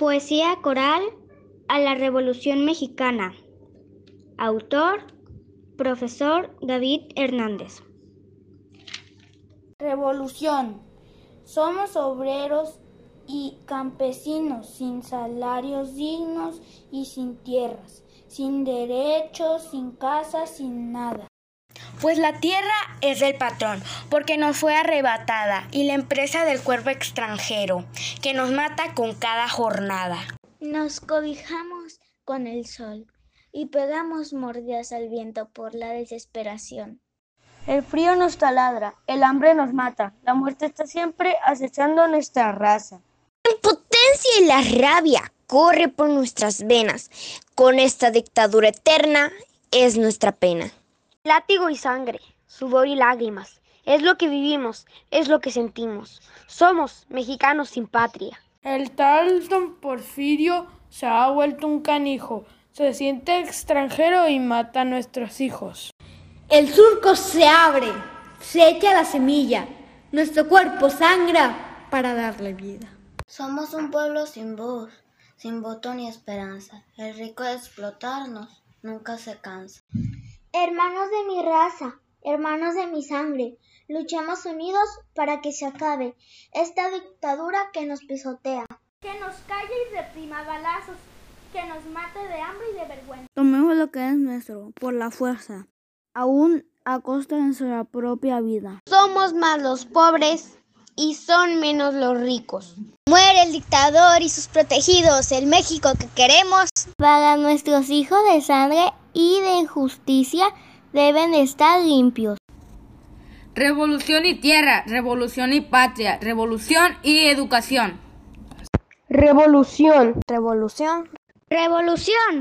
Poesía coral a la Revolución Mexicana. Autor, profesor David Hernández. Revolución. Somos obreros y campesinos sin salarios dignos y sin tierras, sin derechos, sin casas, sin nada. Pues la tierra es del patrón, porque nos fue arrebatada, y la empresa del cuerpo extranjero, que nos mata con cada jornada. Nos cobijamos con el sol y pegamos mordidas al viento por la desesperación. El frío nos taladra, el hambre nos mata, la muerte está siempre acechando nuestra raza. La impotencia y la rabia corre por nuestras venas. Con esta dictadura eterna es nuestra pena. Látigo y sangre, sudor y lágrimas. Es lo que vivimos, es lo que sentimos. Somos mexicanos sin patria. El tal don Porfirio se ha vuelto un canijo. Se siente extranjero y mata a nuestros hijos. El surco se abre, se echa la semilla. Nuestro cuerpo sangra para darle vida. Somos un pueblo sin voz, sin voto ni esperanza. El rico de explotarnos nunca se cansa. Hermanos de mi raza, hermanos de mi sangre, luchemos unidos para que se acabe esta dictadura que nos pisotea. Que nos calle y reprima balazos, que nos mate de hambre y de vergüenza. Tomemos lo que es nuestro, por la fuerza, aún a costa de nuestra propia vida. Somos más los pobres y son menos los ricos. Muere el dictador y sus protegidos, el México que queremos. Para nuestros hijos de sangre y de justicia deben estar limpios. Revolución y tierra, revolución y patria, revolución y educación. Revolución. Revolución. Revolución.